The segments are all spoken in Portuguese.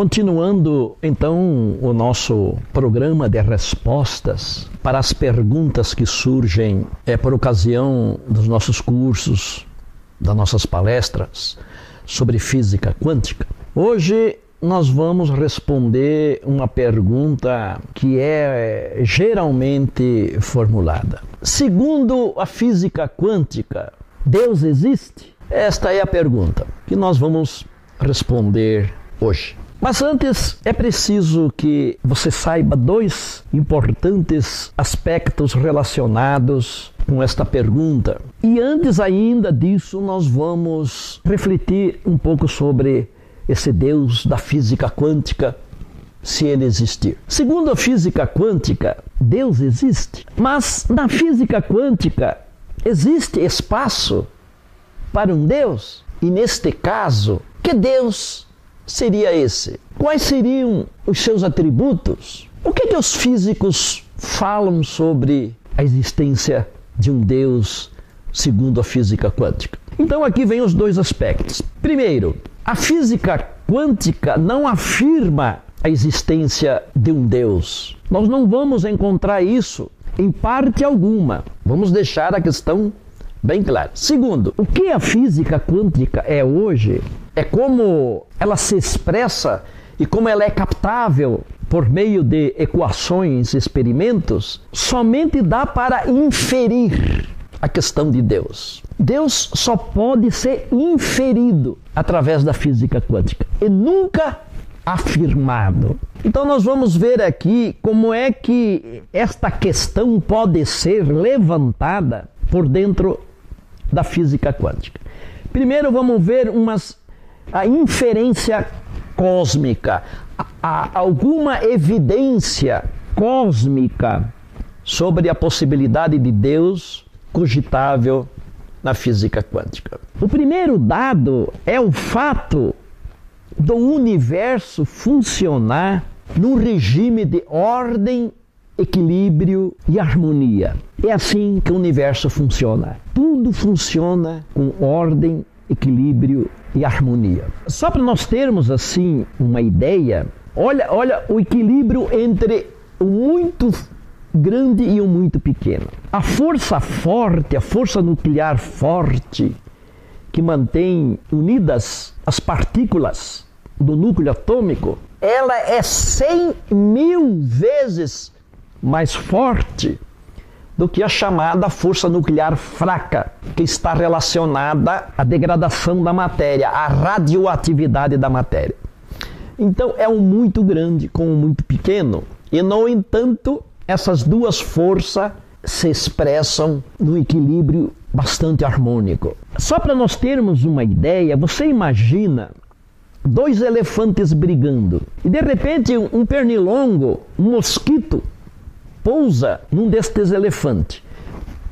Continuando então o nosso programa de respostas para as perguntas que surgem é por ocasião dos nossos cursos, das nossas palestras sobre física quântica. Hoje nós vamos responder uma pergunta que é geralmente formulada. Segundo a física quântica, Deus existe? Esta é a pergunta que nós vamos responder hoje. Mas antes é preciso que você saiba dois importantes aspectos relacionados com esta pergunta. E antes ainda disso, nós vamos refletir um pouco sobre esse Deus da física quântica, se ele existir. Segundo a física quântica, Deus existe. Mas na física quântica existe espaço para um Deus? E neste caso, que Deus seria esse? Quais seriam os seus atributos? O que, é que os físicos falam sobre a existência de um Deus segundo a física quântica? Então aqui vem os dois aspectos. Primeiro, a física quântica não afirma a existência de um Deus. Nós não vamos encontrar isso em parte alguma. Vamos deixar a questão bem clara. Segundo, o que a física quântica é hoje é como ela se expressa e como ela é captável por meio de equações, experimentos, somente dá para inferir a questão de Deus. Deus só pode ser inferido através da física quântica e nunca afirmado. Então nós vamos ver aqui como é que esta questão pode ser levantada por dentro da física quântica. Primeiro vamos ver umas a inferência cósmica, a, alguma evidência cósmica sobre a possibilidade de Deus cogitável na física quântica. O primeiro dado é o fato do universo funcionar num regime de ordem, equilíbrio e harmonia. É assim que o universo funciona. Tudo funciona com ordem, equilíbrio e harmonia. Só para nós termos assim uma ideia, olha, olha o equilíbrio entre o muito grande e o muito pequeno. A força forte, a força nuclear forte, que mantém unidas as partículas do núcleo atômico, ela é 100 mil vezes mais forte do que a chamada força nuclear fraca, que está relacionada à degradação da matéria, à radioatividade da matéria. Então é um muito grande com um muito pequeno, e no entanto, essas duas forças se expressam no equilíbrio bastante harmônico. Só para nós termos uma ideia, você imagina dois elefantes brigando e de repente um pernilongo, um mosquito, pousa num destes elefantes.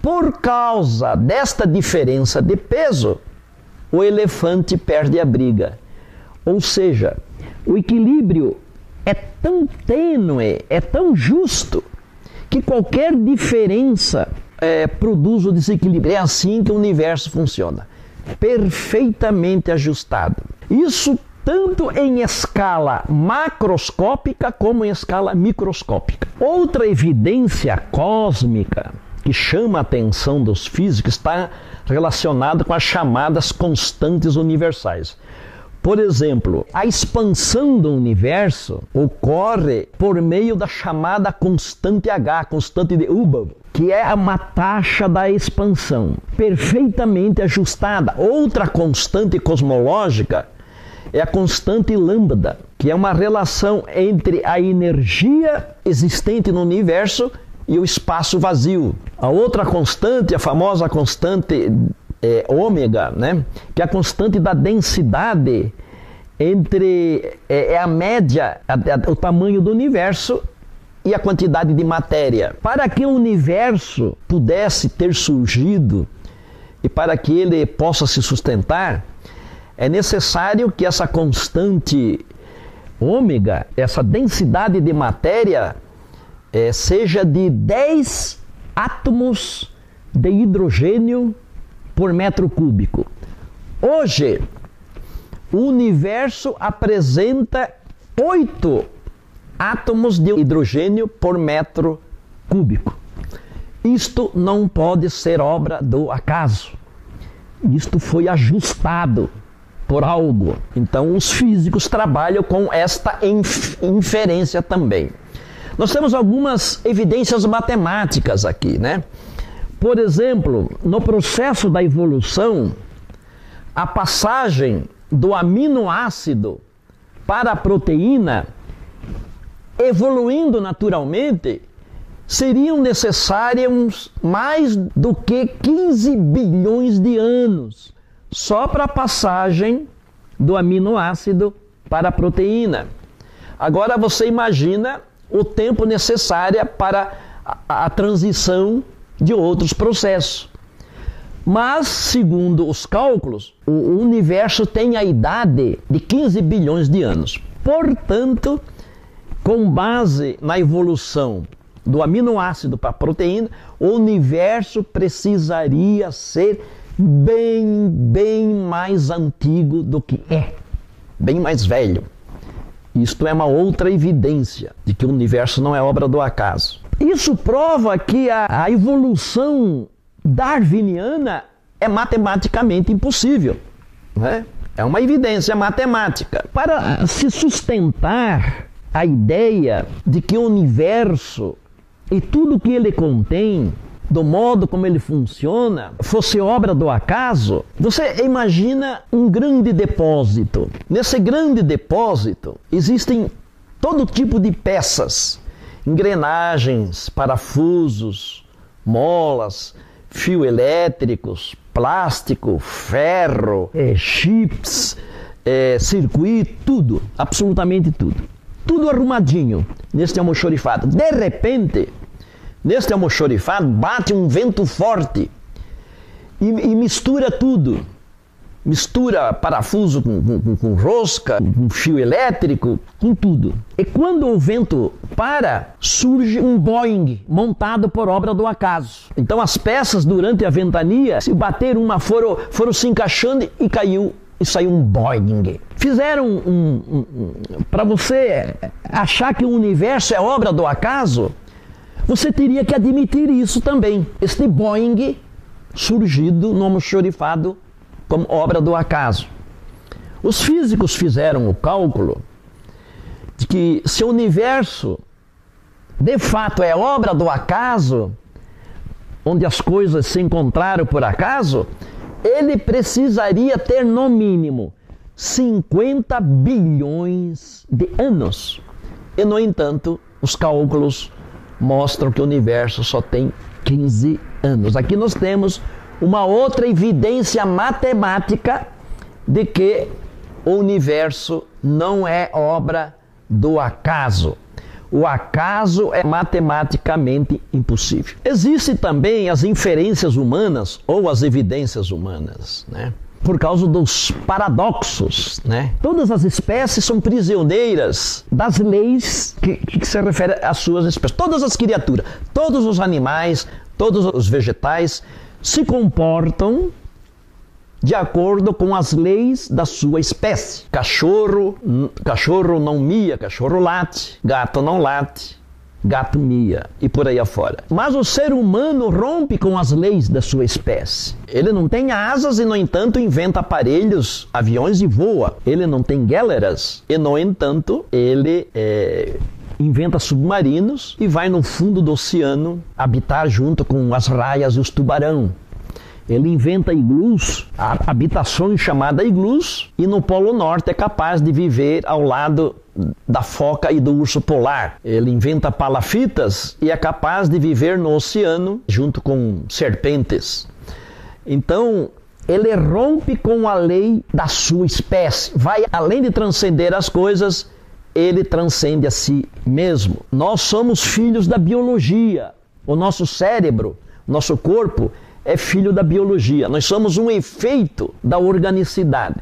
Por causa desta diferença de peso, o elefante perde a briga. Ou seja, o equilíbrio é tão tênue, é tão justo, que qualquer diferença é, produz o desequilíbrio. É assim que o universo funciona. Perfeitamente ajustado. Isso tanto em escala macroscópica como em escala microscópica. Outra evidência cósmica que chama a atenção dos físicos está relacionada com as chamadas constantes universais. Por exemplo, a expansão do universo ocorre por meio da chamada constante H, constante de Hubble, que é uma taxa da expansão perfeitamente ajustada. Outra constante cosmológica é a constante lambda, que é uma relação entre a energia existente no universo e o espaço vazio. A outra constante, a famosa constante é, ômega, né? que é a constante da densidade entre é, é a média, a, a, o tamanho do universo e a quantidade de matéria. Para que o universo pudesse ter surgido e para que ele possa se sustentar, é necessário que essa constante ômega, essa densidade de matéria, é, seja de 10 átomos de hidrogênio por metro cúbico. Hoje, o universo apresenta 8 átomos de hidrogênio por metro cúbico. Isto não pode ser obra do acaso. Isto foi ajustado por algo. Então, os físicos trabalham com esta inferência também. Nós temos algumas evidências matemáticas aqui, né? Por exemplo, no processo da evolução, a passagem do aminoácido para a proteína, evoluindo naturalmente, seriam necessários mais do que 15 bilhões de anos só para a passagem do aminoácido para a proteína. Agora você imagina o tempo necessário para a, a transição de outros processos. Mas, segundo os cálculos, o universo tem a idade de 15 bilhões de anos. Portanto, com base na evolução do aminoácido para a proteína, o universo precisaria ser bem, bem mais antigo do que é, bem mais velho. Isto é uma outra evidência de que o universo não é obra do acaso. Isso prova que a, a evolução darwiniana é matematicamente impossível. Né? É uma evidência matemática. Para se sustentar a ideia de que o universo e tudo que ele contém, do modo como ele funciona, fosse obra do acaso, você imagina um grande depósito. Nesse grande depósito existem todo tipo de peças, engrenagens, parafusos, molas, fio elétricos, plástico, ferro, é, chips, é, circuito, tudo, absolutamente tudo. Tudo arrumadinho neste almoxorifado. De repente, neste almoxorifado bate um vento forte e, e mistura tudo mistura parafuso com, com, com, rosca, com fio elétrico, com tudo. E quando o vento para, surge um Boeing montado por obra do acaso. Então as peças durante a ventania, se bater uma, foram, foram se encaixando e caiu e saiu um Boeing. Fizeram um, um, um para você achar que o universo é obra do acaso, você teria que admitir isso também. Este Boeing surgido no almoxorifado como obra do acaso. Os físicos fizeram o cálculo de que se o universo de fato é obra do acaso, onde as coisas se encontraram por acaso, ele precisaria ter no mínimo 50 bilhões de anos. E no entanto, os cálculos mostram que o universo só tem 15 anos. Aqui nós temos uma outra evidência matemática de que o universo não é obra do acaso. O acaso é matematicamente impossível. Existem também as inferências humanas ou as evidências humanas, né? Por causa dos paradoxos, né? Todas as espécies são prisioneiras das leis que, que se referem às suas espécies. Todas as criaturas, todos os animais, todos os vegetais se comportam de acordo com as leis da sua espécie. Cachorro, cachorro não mia, cachorro late, gato não late, gato mia e por aí afora. Mas o ser humano rompe com as leis da sua espécie. Ele não tem asas e, no entanto, inventa aparelhos, aviões e voa. Ele não tem géleras e, no entanto, ele é, inventa submarinos e vai no fundo do oceano habitar junto com as raias e os tubarão. Ele inventa iglus, habitações chamadas iglus, e no Polo Norte é capaz de viver ao lado da foca e do urso polar. Ele inventa palafitas e é capaz de viver no oceano junto com serpentes. Então, ele rompe com a lei da sua espécie, vai além de transcender as coisas, ele transcende a si mesmo. Nós somos filhos da biologia. O nosso cérebro, nosso corpo é filho da biologia. Nós somos um efeito da organicidade.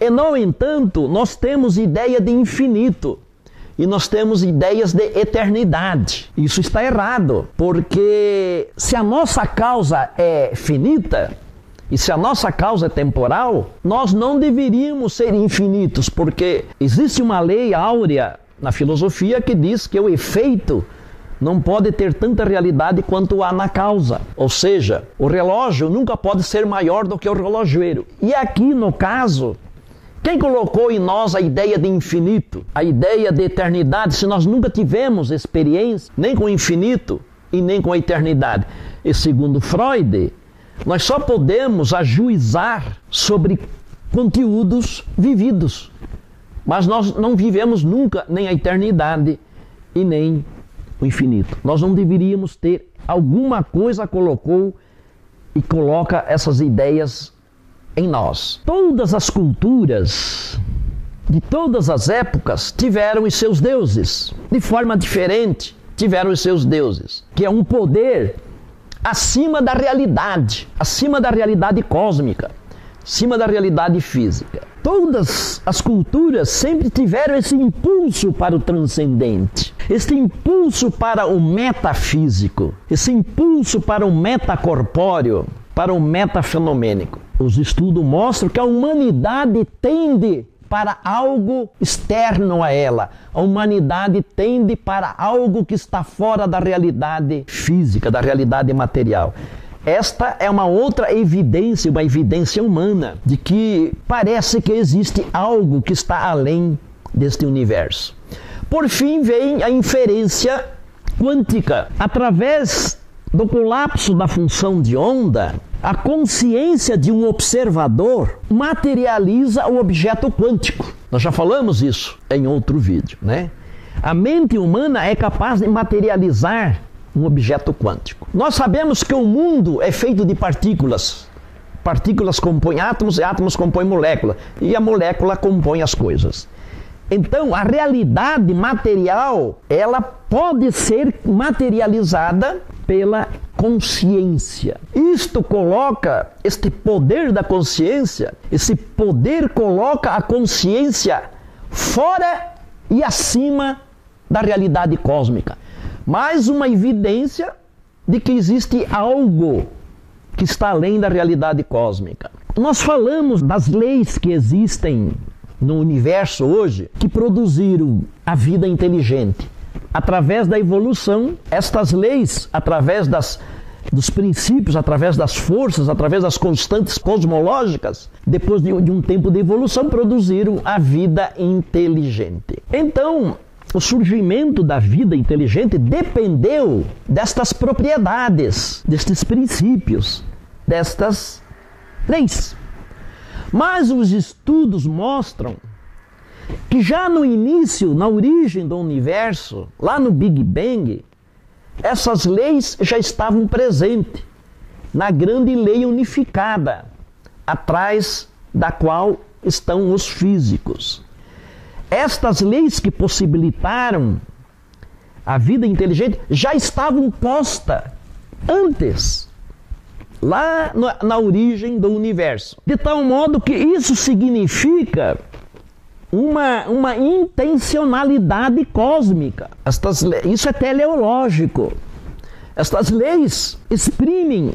E, no entanto, nós temos ideia de infinito e nós temos ideias de eternidade. Isso está errado, porque se a nossa causa é finita, E se a nossa causa é temporal, nós não deveríamos ser infinitos, porque existe uma lei áurea na filosofia que diz que o efeito não pode ter tanta realidade quanto há na causa. Ou seja, o relógio nunca pode ser maior do que o relojoeiro. E aqui, no caso, quem colocou em nós a ideia de infinito, a ideia de eternidade, se nós nunca tivemos experiência nem com o infinito e nem com a eternidade? E segundo Freud, nós só podemos ajuizar sobre conteúdos vividos, mas nós não vivemos nunca nem a eternidade e nem o infinito. Nós não deveríamos ter alguma coisa colocou e coloca essas ideias em nós. Todas as culturas de todas as épocas tiveram os seus deuses, de forma diferente, tiveram os seus deuses, que é um poder acima da realidade, acima da realidade cósmica, acima da realidade física. Todas as culturas sempre tiveram esse impulso para o transcendente, esse impulso para o metafísico, esse impulso para o metacorpóreo, para o metafenomênico. Os estudos mostram que a humanidade tende para algo externo a ela. A humanidade tende para algo que está fora da realidade física, da realidade material. Esta é uma outra evidência, uma evidência humana, de que parece que existe algo que está além deste universo. Por fim, vem a inferência quântica. Através do colapso da função de onda, a consciência de um observador materializa o objeto quântico. Nós já falamos isso em outro vídeo, né? A mente humana é capaz de materializar um objeto quântico. Nós sabemos que o mundo é feito de partículas. Partículas compõem átomos e átomos compõem molécula. E a molécula compõe as coisas. Então, a realidade material, ela pode ser materializada pela consciência. Isto coloca este poder da consciência, esse poder coloca a consciência fora e acima da realidade cósmica mais uma evidência de que existe algo que está além da realidade cósmica. Nós falamos das leis que existem no universo hoje que produziram a vida inteligente. Através da evolução, estas leis, através das, dos princípios, através das forças, através das constantes cosmológicas, depois de, de um tempo de evolução, produziram a vida inteligente. Então, o surgimento da vida inteligente dependeu destas propriedades, destes princípios, destas leis. Mas os estudos mostram que já no início, na origem do universo, lá no Big Bang, essas leis já estavam presentes na grande lei unificada, atrás da qual estão os físicos. Estas leis que possibilitaram a vida inteligente já estavam postas antes, lá na origem do universo. De tal modo que isso significa uma, uma intencionalidade cósmica. Estas, isso é teleológico. Estas leis exprimem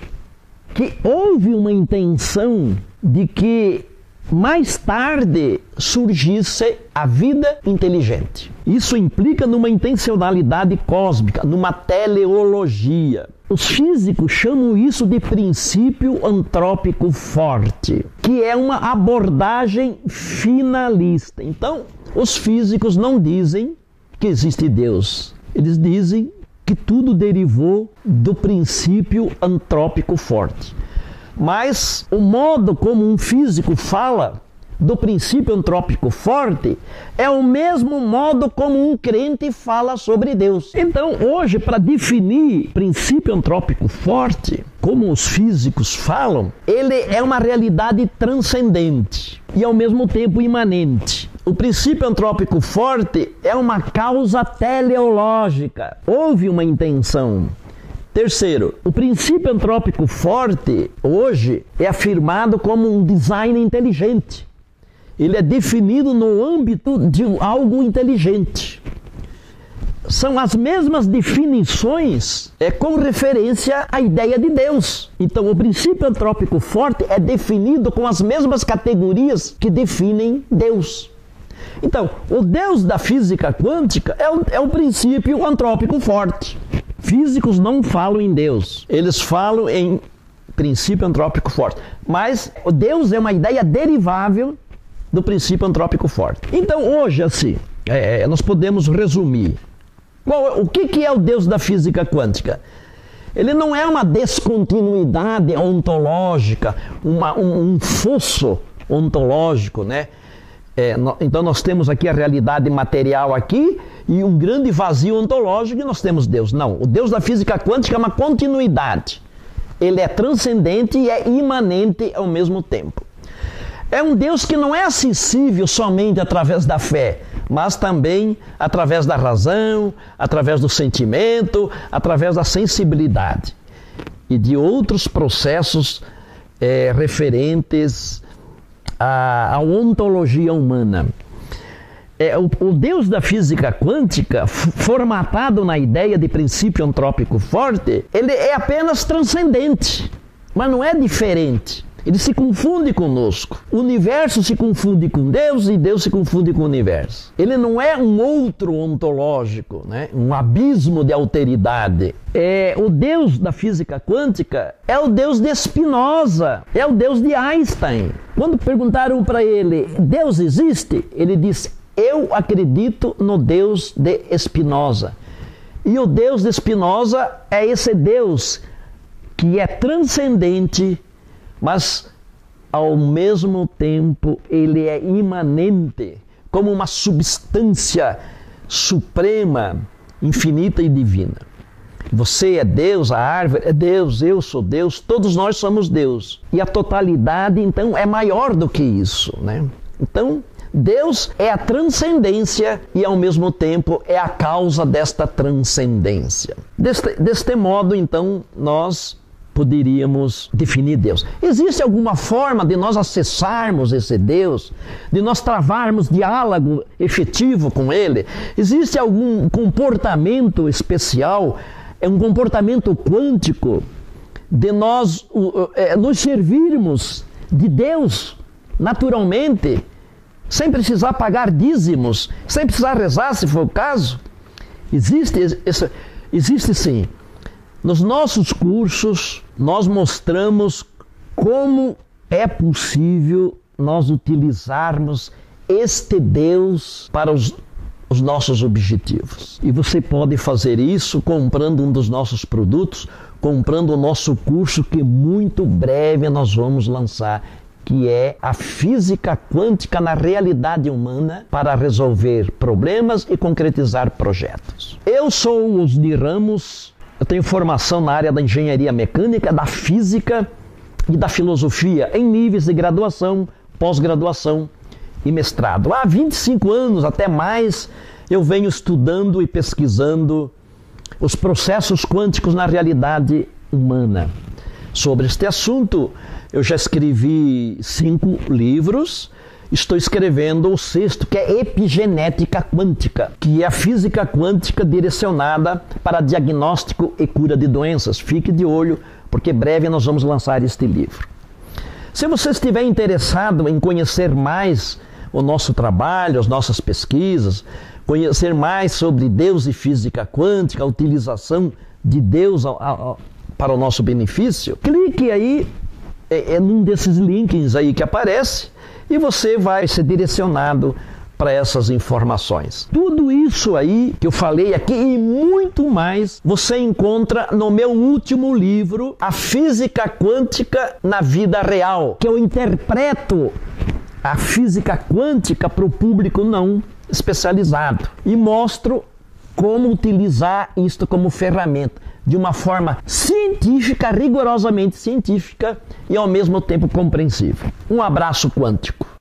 que houve uma intenção de que mais tarde surgisse a vida inteligente. Isso implica numa intencionalidade cósmica, numa teleologia. Os físicos chamam isso de princípio antrópico forte, que é uma abordagem finalista. Então, os físicos não dizem que existe Deus, eles dizem que tudo derivou do princípio antrópico forte. Mas o modo como um físico fala do princípio antrópico forte é o mesmo modo como um crente fala sobre Deus. Então, hoje, para definir princípio antrópico forte, como os físicos falam, ele é uma realidade transcendente e ao mesmo tempo imanente. O princípio antrópico forte é uma causa teleológica. Houve uma intenção Terceiro, o princípio antrópico forte hoje é afirmado como um design inteligente. Ele é definido no âmbito de algo inteligente. são as mesmas definições é, com referência à ideia de Deus. Então, o princípio antrópico forte é definido com as mesmas categorias que definem Deus. Então, o Deus da física quântica é o, é princípio antrópico forte. Físicos não falam em Deus, eles falam em princípio antrópico forte. Mas Deus é uma ideia derivável do princípio antrópico forte. Então, hoje, assim, é, é, nós podemos resumir. Bom, o que, que é o Deus da física quântica? Ele não é uma descontinuidade ontológica, uma, um, um fosso ontológico, né? É, no, então nós temos aqui a realidade material aqui e um grande vazio ontológico e nós temos Deus. Não, o Deus da física quântica é uma continuidade. Ele é transcendente e é imanente ao mesmo tempo. É um Deus que não é acessível somente através da fé, mas também através da razão, através do sentimento, através da sensibilidade e de outros processos é, referentes à, à, ontologia humana. É, o, o Deus da física quântica, formatado na ideia de princípio antrópico forte, ele é apenas transcendente, mas não é diferente. Ele se confunde conosco. O universo se confunde com Deus e Deus se confunde com o universo. Ele não é um outro ontológico, né? um abismo de alteridade. É, o Deus da física quântica é o Deus de Spinoza, é o Deus de Einstein. Quando perguntaram para ele, Deus existe? Ele disse, eu acredito no Deus de Spinoza. E o Deus de Spinoza é esse Deus que é transcendente, mas ao mesmo tempo ele é imanente, como uma substância suprema, infinita e divina. Você é Deus, a árvore é Deus, eu sou Deus, todos nós somos Deus. E a totalidade, então, é maior do que isso. Né? Então, Deus é a transcendência e, ao mesmo tempo, é a causa desta transcendência. Deste, deste modo, então, nós poderíamos definir Deus. Existe alguma forma de nós acessarmos esse Deus, de nós travarmos diálogo efetivo com Ele? Existe algum comportamento especial, é um comportamento quântico de nós é, nos servirmos de Deus naturalmente, sem precisar pagar dízimos, sem precisar rezar, se for o caso? Existe, existe sim. Nos nossos cursos, nós mostramos como é possível nós utilizarmos este Deus para os, os nossos objetivos. E você pode fazer isso comprando um dos nossos produtos, comprando o nosso curso que muito breve nós vamos lançar que é a física quântica na realidade humana para resolver problemas e concretizar projetos. Eu sou o Osni Ramos, eu tenho formação na área da engenharia mecânica, da física e da filosofia em níveis de graduação, pós-graduação e mestrado. Há 25 anos, até mais, eu venho estudando e pesquisando os processos quânticos na realidade humana. Sobre este assunto, eu já escrevi cinco livros estou escrevendo o sexto, que é epigenética quântica, que é a física quântica direcionada para diagnóstico e cura de doenças. Fique de olho, porque breve nós vamos lançar este livro. Se você estiver interessado em conhecer mais o nosso trabalho, as nossas pesquisas, conhecer mais sobre Deus e física quântica, a utilização de Deus para o nosso benefício, clique aí é, é num desses links aí que aparece e você vai ser direcionado para essas informações. Tudo isso aí que eu falei aqui e muito mais você encontra no meu último livro, A Física Quântica na Vida Real, que eu interpreto a física quântica para o público não especializado e mostro como utilizar isto como ferramenta de uma forma científica, rigorosamente científica e ao mesmo tempo compreensível. Um abraço quântico.